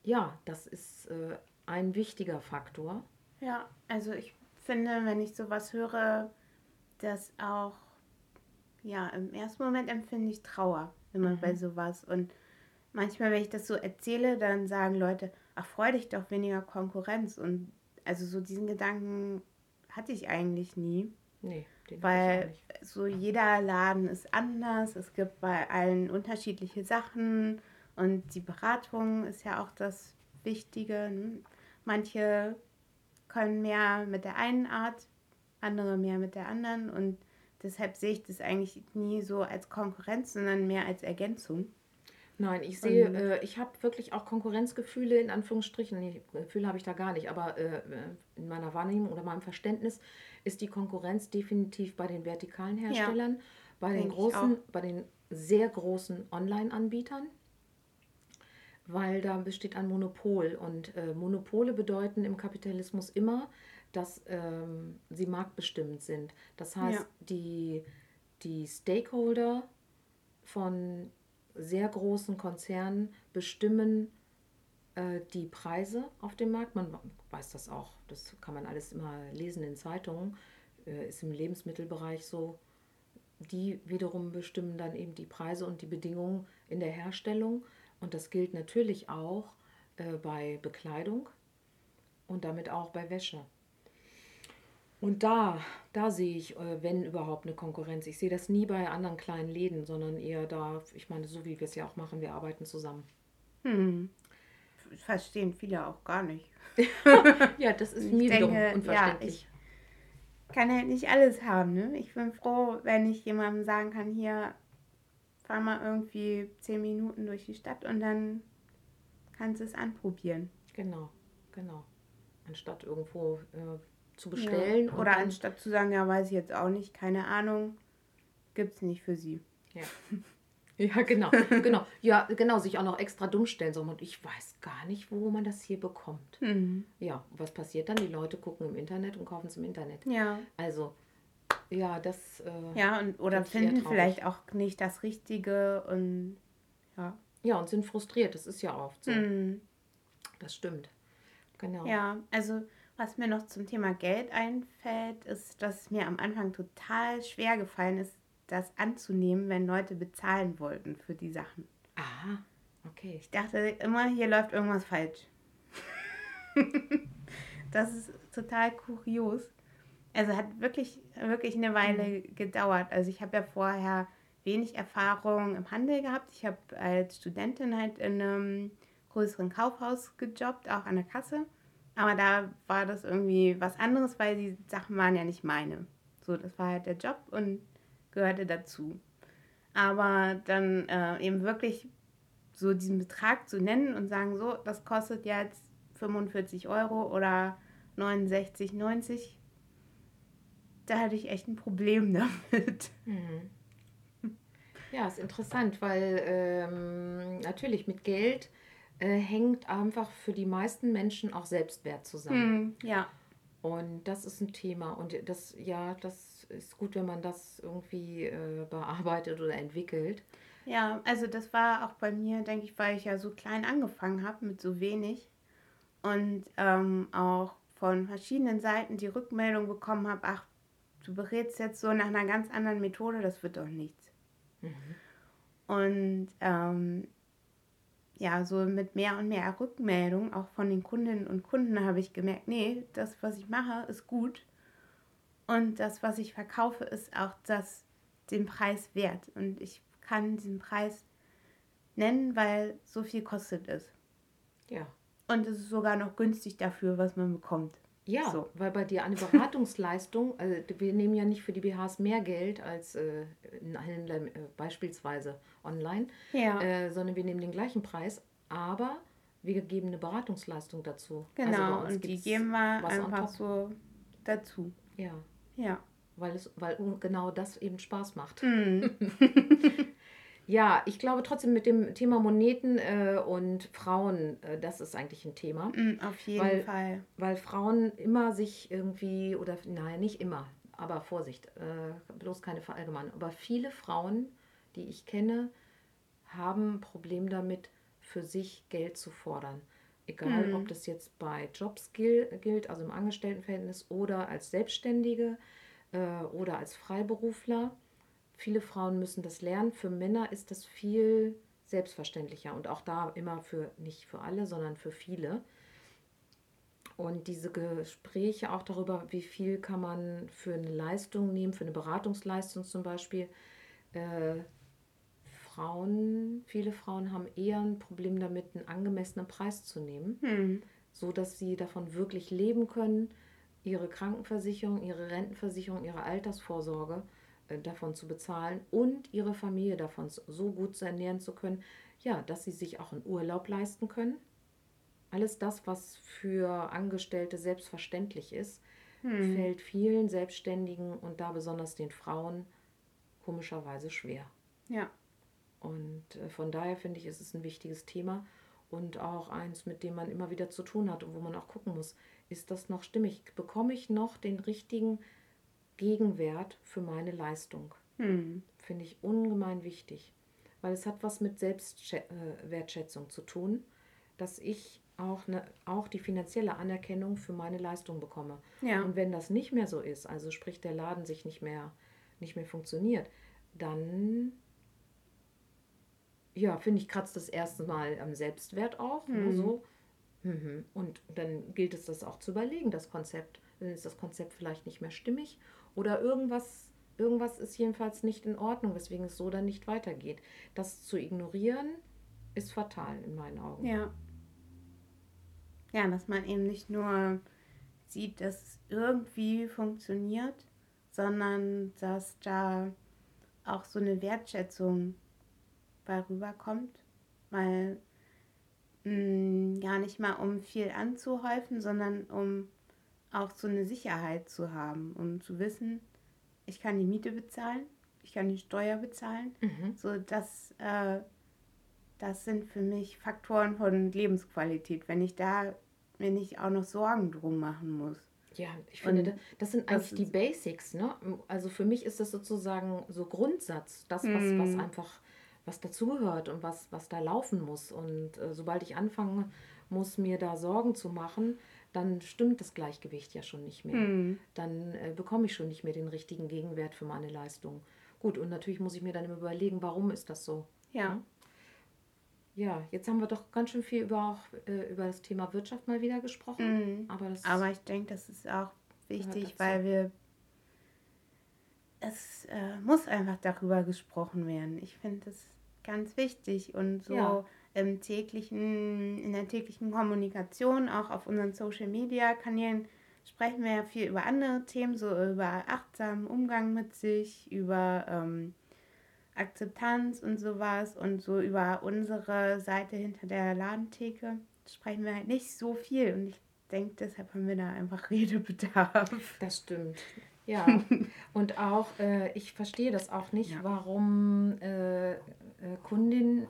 ja, das ist äh, ein wichtiger Faktor. Ja, also ich finde, wenn ich sowas höre, dass auch, ja, im ersten Moment empfinde ich Trauer immer mhm. bei sowas. Und manchmal, wenn ich das so erzähle, dann sagen Leute, ach, freu dich doch weniger Konkurrenz. Und also so diesen Gedanken hatte ich eigentlich nie. Nee. Den Weil so jeder Laden ist anders. Es gibt bei allen unterschiedliche Sachen. Und die Beratung ist ja auch das Wichtige. Ne? Manche können mehr mit der einen Art, andere mehr mit der anderen. Und deshalb sehe ich das eigentlich nie so als Konkurrenz, sondern mehr als Ergänzung. Nein, ich sehe, äh, ich habe wirklich auch Konkurrenzgefühle in Anführungsstrichen. Nee, Gefühle habe ich da gar nicht, aber äh, in meiner Wahrnehmung oder meinem Verständnis ist die Konkurrenz definitiv bei den vertikalen Herstellern, ja. Bei den großen, bei den sehr großen Online-Anbietern, weil da besteht ein Monopol und äh, Monopole bedeuten im Kapitalismus immer, dass ähm, sie marktbestimmend sind. Das heißt, ja. die, die Stakeholder von sehr großen Konzernen bestimmen äh, die Preise auf dem Markt. Man weiß das auch, das kann man alles immer lesen in Zeitungen, äh, ist im Lebensmittelbereich so. Die wiederum bestimmen dann eben die Preise und die Bedingungen in der Herstellung. Und das gilt natürlich auch äh, bei Bekleidung und damit auch bei Wäsche. Und da, da sehe ich, äh, wenn überhaupt, eine Konkurrenz. Ich sehe das nie bei anderen kleinen Läden, sondern eher da, ich meine, so wie wir es ja auch machen, wir arbeiten zusammen. Hm. Verstehen viele auch gar nicht. ja, das ist mir denke, unverständlich. Ja, ich kann halt nicht alles haben. Ne? Ich bin froh, wenn ich jemandem sagen kann, hier, fahr mal irgendwie zehn Minuten durch die Stadt und dann kannst du es anprobieren. Genau, genau. Anstatt irgendwo äh, zu bestellen. Ja. Oder anstatt zu sagen, ja, weiß ich jetzt auch nicht, keine Ahnung, gibt es nicht für sie. Ja. Ja, genau, genau. Ja, genau, sich auch noch extra dumm stellen. So, und ich weiß gar nicht, wo man das hier bekommt. Mhm. Ja, was passiert dann? Die Leute gucken im Internet und kaufen es im Internet. Ja. Also, ja, das. Äh, ja, und, oder finden vielleicht auch nicht das Richtige und ja. Ja, und sind frustriert. Das ist ja oft so. Mhm. Das stimmt. Genau. Ja, also was mir noch zum Thema Geld einfällt, ist, dass es mir am Anfang total schwer gefallen ist, das anzunehmen, wenn Leute bezahlen wollten für die Sachen. Aha, okay. Ich dachte immer, hier läuft irgendwas falsch. das ist total kurios. Also hat wirklich, wirklich eine Weile mhm. gedauert. Also ich habe ja vorher wenig Erfahrung im Handel gehabt. Ich habe als Studentin halt in einem größeren Kaufhaus gejobbt, auch an der Kasse. Aber da war das irgendwie was anderes, weil die Sachen waren ja nicht meine. So, das war halt der Job und gehörte dazu. Aber dann äh, eben wirklich so diesen Betrag zu nennen und sagen, so, das kostet jetzt 45 Euro oder 69,90, da hatte ich echt ein Problem damit. Mhm. Ja, ist interessant, weil ähm, natürlich mit Geld äh, hängt einfach für die meisten Menschen auch Selbstwert zusammen. Hm, ja. Und das ist ein Thema. Und das, ja, das ist gut, wenn man das irgendwie äh, bearbeitet oder entwickelt. Ja, also das war auch bei mir, denke ich, weil ich ja so klein angefangen habe mit so wenig und ähm, auch von verschiedenen Seiten die Rückmeldung bekommen habe, ach, du berätst jetzt so nach einer ganz anderen Methode, das wird doch nichts. Mhm. Und ähm, ja, so mit mehr und mehr Rückmeldung, auch von den Kundinnen und Kunden, habe ich gemerkt, nee, das, was ich mache, ist gut. Und das, was ich verkaufe, ist auch das, den Preis wert. Und ich kann diesen Preis nennen, weil so viel kostet es. Ja. Und es ist sogar noch günstig dafür, was man bekommt. Ja, so. weil bei dir eine Beratungsleistung, also wir nehmen ja nicht für die BHs mehr Geld als äh, ein Händler äh, beispielsweise online, ja. äh, sondern wir nehmen den gleichen Preis, aber wir geben eine Beratungsleistung dazu. Also genau, also und die geben wir einfach so dazu. Ja. Ja. Weil, es, weil genau das eben Spaß macht. Mm. Ja, ich glaube trotzdem mit dem Thema Moneten äh, und Frauen, äh, das ist eigentlich ein Thema. Mm, auf jeden weil, Fall. Weil Frauen immer sich irgendwie, oder nein, nicht immer, aber Vorsicht, äh, bloß keine Verallgemeinung. Aber viele Frauen, die ich kenne, haben ein Problem damit, für sich Geld zu fordern. Egal, mm. ob das jetzt bei Jobs gilt, also im Angestelltenverhältnis oder als Selbstständige äh, oder als Freiberufler Viele Frauen müssen das lernen. Für Männer ist das viel selbstverständlicher und auch da immer für, nicht für alle, sondern für viele. Und diese Gespräche auch darüber, wie viel kann man für eine Leistung nehmen, für eine Beratungsleistung zum Beispiel. Äh, Frauen, viele Frauen haben eher ein Problem damit, einen angemessenen Preis zu nehmen, hm. so dass sie davon wirklich leben können, ihre Krankenversicherung, ihre Rentenversicherung, ihre Altersvorsorge davon zu bezahlen und ihre Familie davon so gut zu ernähren zu können, ja, dass sie sich auch einen Urlaub leisten können. Alles das, was für Angestellte selbstverständlich ist, hm. fällt vielen Selbstständigen und da besonders den Frauen komischerweise schwer. Ja. Und äh, von daher finde ich, ist es ein wichtiges Thema und auch eins, mit dem man immer wieder zu tun hat und wo man auch gucken muss, ist das noch stimmig? Bekomme ich noch den richtigen Gegenwert für meine Leistung? Hm. Finde ich ungemein wichtig, weil es hat was mit Selbstwertschätzung zu tun, dass ich auch, ne, auch die finanzielle Anerkennung für meine Leistung bekomme. Ja. Und wenn das nicht mehr so ist, also sprich der Laden sich nicht mehr, nicht mehr funktioniert, dann ja, finde ich, kratzt das erste Mal am Selbstwert auch. Ne, Mhm. so. Mhm. Und dann gilt es, das auch zu überlegen, das Konzept. Dann ist das Konzept vielleicht nicht mehr stimmig oder irgendwas, irgendwas ist jedenfalls nicht in Ordnung, weswegen es so dann nicht weitergeht. Das zu ignorieren ist fatal in meinen Augen. Ja. Ja, dass man eben nicht nur sieht, dass es irgendwie funktioniert, sondern dass da auch so eine Wertschätzung bei rüberkommt, weil mh, gar nicht mal um viel anzuhäufen, sondern um auch so eine Sicherheit zu haben, um zu wissen, ich kann die Miete bezahlen, ich kann die Steuer bezahlen, Mhm. so das, äh, das sind für mich Faktoren von Lebensqualität, wenn ich da mir nicht auch noch Sorgen drum machen muss. Ja, ich finde, Und das, das sind das eigentlich die ist- Basics, ne? Also für mich ist das sozusagen so Grundsatz, das, was, was Mhm. einfach, was dazugehört und was, was da laufen muss. Und äh, sobald ich anfange, muss mir da Sorgen zu machen, dann stimmt das Gleichgewicht ja schon nicht mehr. Hm. Dann äh, bekomme ich schon nicht mehr den richtigen Gegenwert für meine Leistung. Gut, und natürlich muss ich mir dann immer überlegen, warum ist das so? Ja, Ja, jetzt haben wir doch ganz schön viel über, auch, äh, über das Thema Wirtschaft mal wieder gesprochen. Mhm. Aber aber ich denke, das ist auch wichtig, weil wir es äh, muss einfach darüber gesprochen werden. Ich finde das ganz wichtig und so Ja. Im täglichen, in der täglichen Kommunikation, auch auf unseren Social Media Kanälen sprechen wir ja viel über andere Themen, so über achtsamen Umgang mit sich, über ähm, Akzeptanz und sowas und so über unsere Seite hinter der Ladentheke sprechen wir halt nicht so viel und ich denke, deshalb haben wir da einfach Redebedarf. Das stimmt. Ja, und auch, äh, ich verstehe das auch nicht, Ja. warum äh, äh, Kundinnen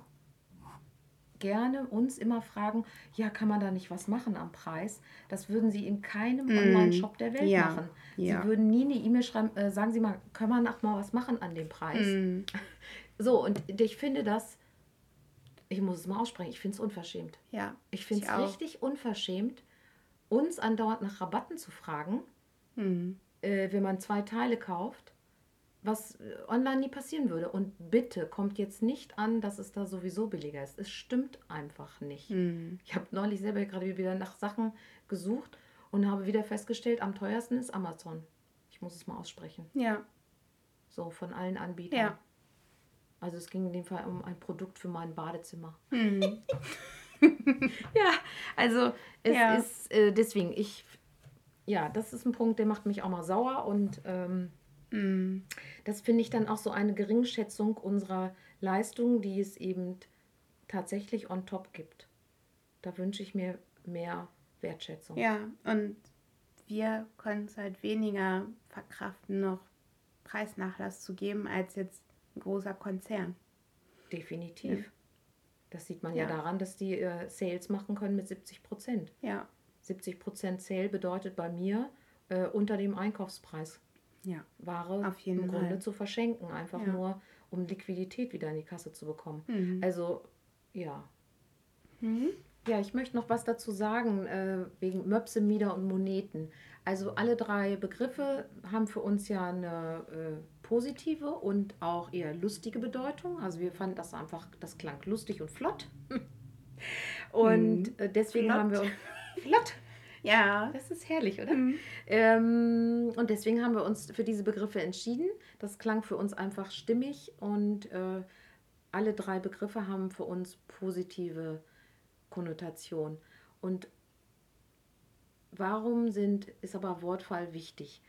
gerne uns immer fragen, ja, kann man da nicht was machen am Preis? Das würden sie in keinem Mm, Online-Shop der Welt ja, machen. ja. Sie würden nie eine E-Mail schreiben, äh, sagen Sie mal, können wir noch mal was machen an dem Preis? Mm, So, und ich finde das, ich muss es mal aussprechen, ich finde es unverschämt. ja, Ich finde es richtig unverschämt, uns andauernd nach Rabatten zu fragen, mm, äh, wenn man zwei Teile kauft, was äh, online nie passieren würde. Und bitte kommt jetzt nicht an, dass es da sowieso billiger ist. Es stimmt einfach nicht. mm. Ich habe neulich selber gerade wieder nach Sachen gesucht und habe wieder festgestellt, am teuersten ist Amazon. Ich muss es mal aussprechen. ja, So von allen Anbietern. Ja. Also es ging in dem Fall um ein Produkt für mein Badezimmer. mm. Ja, also es Ja. ist äh, deswegen, ich, ja, das ist ein Punkt, der macht mich auch mal sauer und ähm. Das finde ich dann auch so eine Geringschätzung unserer Leistung, die es eben tatsächlich on top gibt. Da wünsche ich mir mehr Wertschätzung. Ja, und wir können es halt weniger verkraften, noch Preisnachlass zu geben, als jetzt ein großer Konzern. Definitiv. Das sieht man ja, Ja. daran, dass die äh, Sales machen können mit 70 Prozent. Ja, 70 Prozent Sale bedeutet bei mir äh, unter dem Einkaufspreis. Ja, Ware im Fall. Grunde zu verschenken, einfach Ja. nur um Liquidität wieder in die Kasse zu bekommen. Mhm. Also ja. Mhm. Ja, ich möchte noch was dazu sagen, äh, wegen Möpse, Mieder und Moneten. Also alle drei Begriffe haben für uns ja eine äh, positive und auch eher lustige Bedeutung. Also wir fanden das einfach, das klang lustig und flott. Und äh, deswegen Flott. haben wir uns flott. Ja. Das ist herrlich, oder? Mhm. Ähm, und deswegen haben wir uns für diese Begriffe entschieden. Das klang für uns einfach stimmig und äh, alle drei Begriffe haben für uns positive Konnotation. Und warum sind, ist aber Wortwahl wichtig?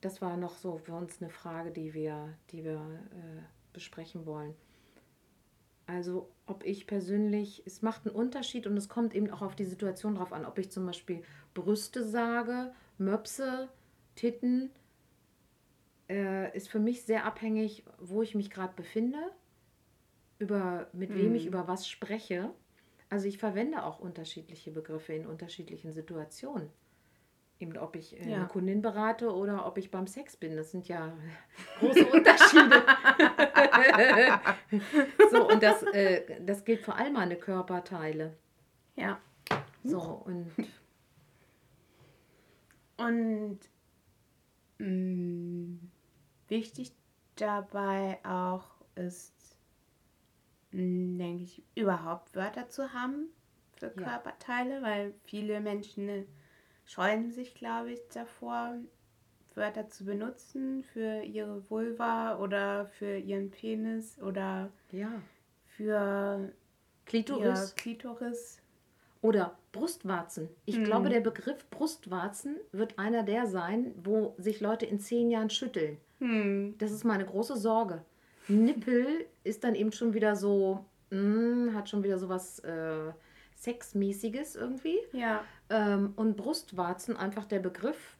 Das war noch so für uns eine Frage, die wir, die wir äh, besprechen wollen. Also ob ich persönlich, es macht einen Unterschied und es kommt eben auch auf die Situation drauf an, ob ich zum Beispiel Brüste sage, Möpse, Titten. äh, ist für mich sehr abhängig, wo ich mich gerade befinde, über mit wem ich Hm. über was spreche. Also ich verwende auch unterschiedliche Begriffe in unterschiedlichen Situationen. Eben ob ich äh, Ja. eine Kundin berate oder ob ich beim Sex bin. Das sind ja große Unterschiede. so, und das, äh, das gilt vor allem meine Körperteile. Ja. So, und Und mh, wichtig dabei auch ist, mh, denke ich, überhaupt Wörter zu haben für Ja. Körperteile, weil viele Menschen scheuen sich, glaube ich, davor, Wörter zu benutzen für ihre Vulva oder für ihren Penis oder ja, für Klitoris. Klitoris. Oder Brustwarzen. Ich Hm. glaube, der Begriff Brustwarzen wird einer der sein, wo sich Leute in zehn Jahren schütteln. Hm. Das ist meine große Sorge. Nippel ist dann eben schon wieder so, mm, hat schon wieder so was äh, Sexmäßiges irgendwie. Ja, Ähm, und Brustwarzen einfach der Begriff,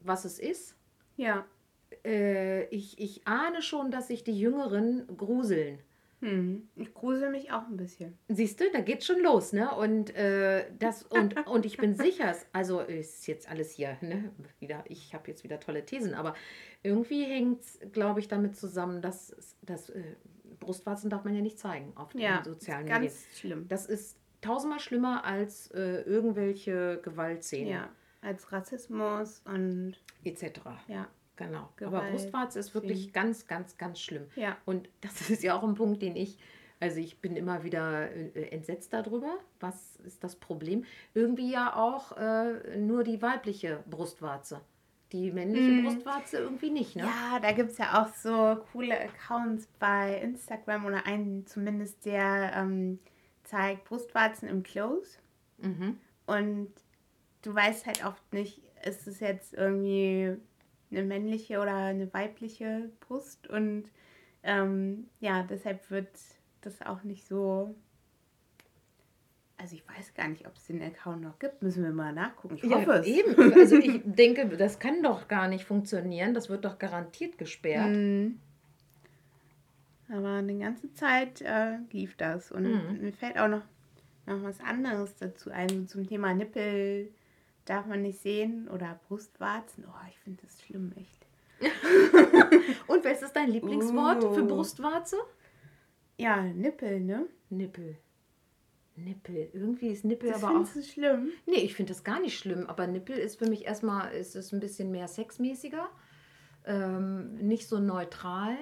was es ist. ja. Äh, ich, ich ahne schon, dass sich die Jüngeren gruseln. Hm. Ich grusel mich auch ein bisschen. Siehst du, da geht's schon los, ne? Und äh, das und, und ich bin sicher, es- also ist jetzt alles hier, ne? Wieder, ich habe jetzt wieder tolle Thesen, aber irgendwie hängt es, glaube ich, damit zusammen, dass, dass äh, Brustwarzen darf man ja nicht zeigen auf den Ja, sozialen ganz Medien. schlimm. Das ist tausendmal schlimmer als äh, irgendwelche Gewaltszenen Ja, als Rassismus und etc. ja, Genau. Aber Gewalt, Brustwarze ist wirklich ganz, ganz, ganz schlimm. ja. Und das ist ja auch ein Punkt, den ich, also ich bin immer wieder äh, entsetzt darüber. Was ist das Problem? Irgendwie ja auch äh, nur die weibliche Brustwarze. Die männliche Mhm. Brustwarze irgendwie nicht, ne? Ja, da gibt es ja auch so coole Accounts bei Instagram oder einen zumindest, der ähm, zeigt Brustwarzen im Close. Mhm. Und du weißt halt oft nicht, ist es jetzt irgendwie eine männliche oder eine weibliche Brust. Und ähm, ja, deshalb wird das auch nicht so. Also ich weiß gar nicht, ob es den Account noch gibt. Müssen wir mal nachgucken. Ich hoffe Ja, es. eben. Also ich denke, das kann doch gar nicht funktionieren. Das wird doch garantiert gesperrt. Mhm. Aber eine ganze Zeit äh, lief das. Und Mhm. mir fällt auch noch, noch was anderes dazu ein. Zum Thema Nippel darf man nicht sehen oder Brustwarzen. Oh, ich finde das schlimm, echt. Und was ist dein Lieblingswort für Uh. Brustwarze? Ja, Nippel, ne? Nippel. Nippel. Irgendwie ist Nippel Das aber auch. findest du schlimm? Nee, ich finde das gar nicht schlimm, aber Nippel ist für mich erstmal ist es ein bisschen mehr sexmäßiger, ähm, nicht so neutral.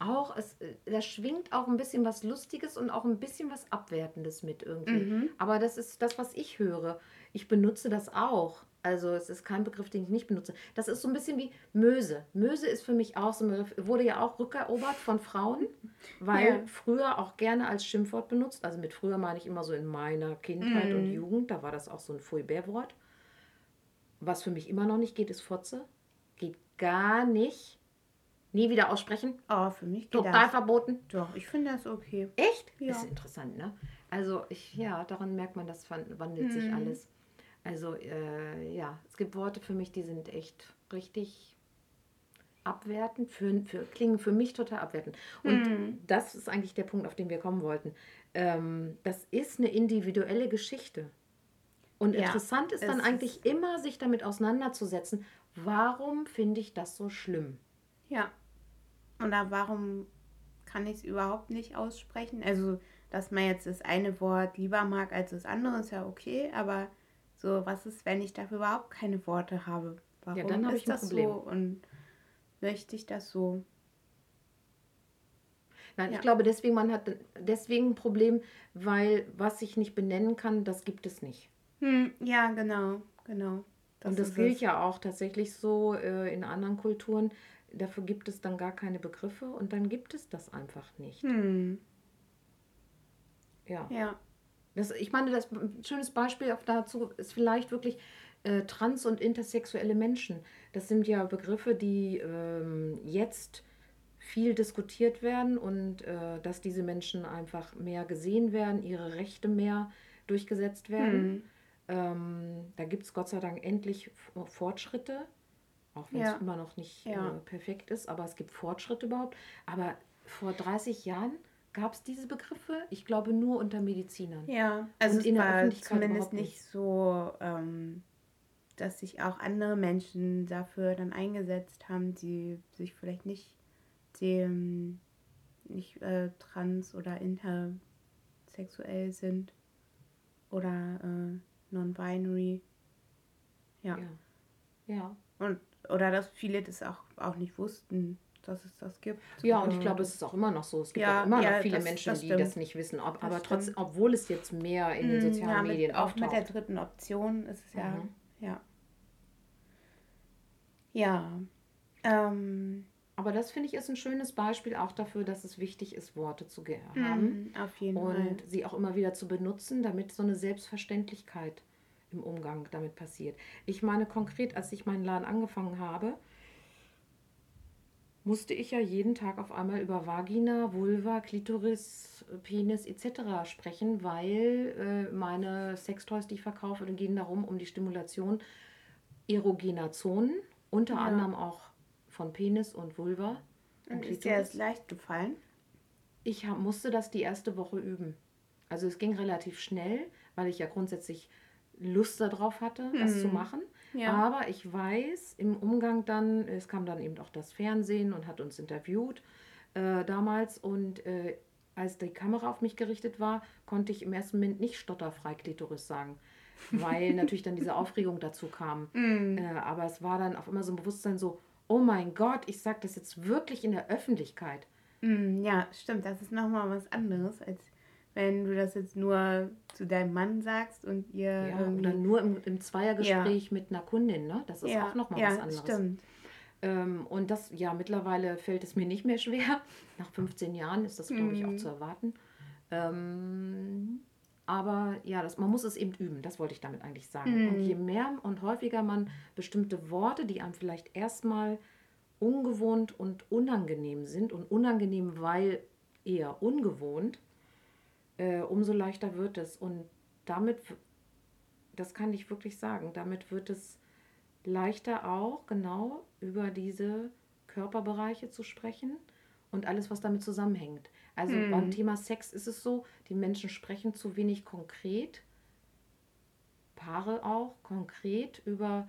Auch, es, äh, da schwingt auch ein bisschen was Lustiges und auch ein bisschen was Abwertendes mit irgendwie. Mhm. Aber das ist das, was ich höre. Ich benutze das auch. Also es ist kein Begriff, den ich nicht benutze. Das ist so ein bisschen wie Möse. Möse ist für mich auch so ein Begriff, wurde ja auch rückerobert von Frauen, weil Ja. früher auch gerne als Schimpfwort benutzt. Also mit früher meine ich immer so in meiner Kindheit und Mhm. Jugend, da war das auch so ein Fouillebert-Wort. Was für mich immer noch nicht geht, ist Fotze. Geht gar nicht. Nie wieder aussprechen. Oh, für mich Total das. verboten. Doch, ich finde das okay. Echt? Ja. Ist interessant, ne? Also ich, ja, daran merkt man, das wan- wandelt sich Mhm. alles. Also äh, ja, es gibt Worte für mich, die sind echt richtig abwertend, für, für, klingen für mich total abwertend. Und Mhm. das ist eigentlich der Punkt, auf den wir kommen wollten. Ähm, das ist eine individuelle Geschichte. Und Ja, interessant ist dann eigentlich immer, sich damit auseinanderzusetzen, warum finde ich das so schlimm? Ja. Oder warum kann ich es überhaupt nicht aussprechen? Also, dass man jetzt das eine Wort lieber mag als das andere, ist ja okay, aber so, was ist, wenn ich dafür überhaupt keine Worte habe? Warum dann habe ist ich das Problem. so und möchte ich das so? Nein, Ja. ich glaube, deswegen man hat deswegen ein Problem, weil was ich nicht benennen kann, das gibt es nicht. Hm, ja, genau, genau. und das gilt ja auch tatsächlich so äh, in anderen Kulturen. Dafür gibt es dann gar keine Begriffe und dann gibt es das einfach nicht. Hm, Ja. ja. Das, ich meine, das ein schönes Beispiel auch dazu ist vielleicht wirklich äh, trans- und intersexuelle Menschen. Das sind ja Begriffe, die ähm, jetzt viel diskutiert werden und äh, dass diese Menschen einfach mehr gesehen werden, ihre Rechte mehr durchgesetzt werden. Hm, Ähm, da gibt es Gott sei Dank endlich Fortschritte. Auch wenn ja. es immer noch nicht ja. äh, perfekt ist, aber es gibt Fortschritte überhaupt. Aber vor 30 Jahren gab es diese Begriffe, ich glaube, nur unter Medizinern. Ja, also Und es war zumindest nicht so, ähm, dass sich auch andere Menschen dafür dann eingesetzt haben, die sich vielleicht nicht dem nicht äh, trans oder intersexuell sind oder äh, non-binary. Ja. ja. Ja. Und, oder dass viele das auch, auch nicht wussten, dass es das gibt. Ja, und ich glaube, es ist auch immer noch so. Es gibt ja, auch immer ja, noch viele das, Menschen, das die das nicht wissen. Ob, aber trotzdem, obwohl es jetzt mehr in den hm, sozialen ja, mit, Medien auch auftaucht. mit der dritten Option ist es ja, mhm. ja. Ja. Ähm, aber das finde ich ist ein schönes Beispiel auch dafür, dass es wichtig ist, Worte zu haben. Mm, auf jeden und Fall. Und sie auch immer wieder zu benutzen, damit so eine Selbstverständlichkeit im Umgang damit passiert. Ich meine konkret, als ich meinen Laden angefangen habe, musste ich ja jeden Tag auf einmal über Vagina, Vulva, Klitoris, Penis etc. sprechen, weil äh, meine Sextoys, die ich verkaufe, gehen darum um die Stimulation erogener Zonen, unter ja. anderem auch von Penis und Vulva. Und, und ist dir das leicht gefallen? Ich hab, musste das die erste Woche üben. Also es ging relativ schnell, weil ich ja grundsätzlich Lust darauf hatte, das mhm. zu machen. Ja. Aber ich weiß, im Umgang dann, es kam dann eben auch das Fernsehen und hat uns interviewt äh, damals und äh, als die Kamera auf mich gerichtet war, konnte ich im ersten Moment nicht stotterfrei Klitoris sagen, weil natürlich dann diese Aufregung dazu kam. Mhm. Äh, aber es war dann auf immer so ein Bewusstsein so, oh mein Gott, ich sage das jetzt wirklich in der Öffentlichkeit. Mm, ja, stimmt. Das ist nochmal was anderes, als wenn du das jetzt nur zu deinem Mann sagst und ihr. Ja, oder nur im, im Zweiergespräch ja. mit einer Kundin, ne? Das ist ja, auch nochmal ja, was anderes. Stimmt. Ähm, und das, ja, mittlerweile fällt es mir nicht mehr schwer. Nach 15 Jahren ist das, glaube ich, auch mm. zu erwarten. Ähm, aber ja, das, man muss es eben üben, das wollte ich damit eigentlich sagen. Mhm. Und je mehr und häufiger man bestimmte Worte, die einem vielleicht erstmal ungewohnt und unangenehm sind und unangenehm, weil eher ungewohnt, äh, umso leichter wird es. Und damit, das kann ich wirklich sagen, damit wird es leichter auch genau über diese Körperbereiche zu sprechen und alles, was damit zusammenhängt. Also hm. beim Thema Sex ist es so, die Menschen sprechen zu wenig konkret, Paare auch konkret über,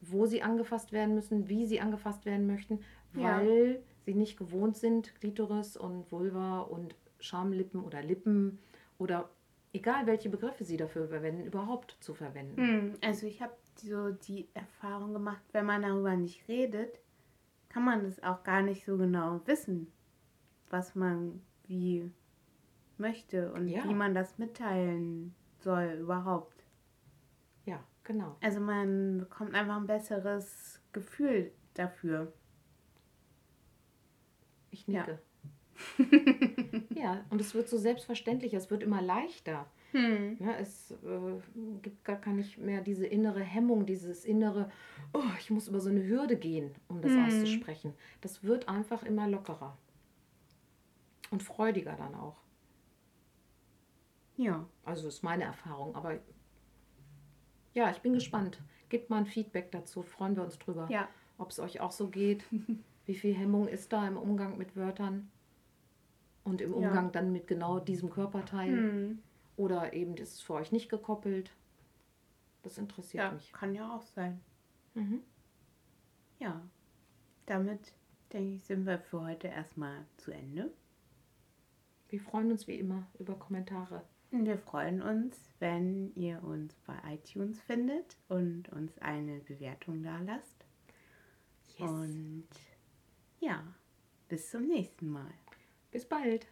wo sie angefasst werden müssen, wie sie angefasst werden möchten, weil ja. sie nicht gewohnt sind, Klitoris und Vulva und Schamlippen oder Lippen oder egal welche Begriffe sie dafür verwenden, überhaupt zu verwenden. Hm. Also ich habe so die Erfahrung gemacht, wenn man darüber nicht redet, kann man das auch gar nicht so genau wissen, was man wie möchte und ja. wie man das mitteilen soll überhaupt. Ja, genau. Also man bekommt einfach ein besseres Gefühl dafür. Ich nicke. Ja, ja und es wird so selbstverständlich, es wird immer leichter. Hm. Ja, es äh, gibt gar, nicht mehr diese innere Hemmung, dieses innere, oh, ich muss über so eine Hürde gehen, um das hm. auszusprechen. Das wird einfach immer lockerer. Und freudiger dann auch. Ja. Also ist meine Erfahrung. Aber ja, ich bin gespannt. Gebt mal ein Feedback dazu. Freuen wir uns drüber. Ja. Ob es euch auch so geht. Wie viel Hemmung ist da im Umgang mit Wörtern? Und im Umgang ja. dann mit genau diesem Körperteil? Hm. Oder eben ist es für euch nicht gekoppelt? Das interessiert ja, mich. Kann ja auch sein. Mhm. Ja, damit denke ich, sind wir für heute erstmal zu Ende. Wir freuen uns wie immer über Kommentare. Wir freuen uns, wenn ihr uns bei iTunes findet und uns eine Bewertung da lasst. Yes. Und ja, bis zum nächsten Mal. Bis bald.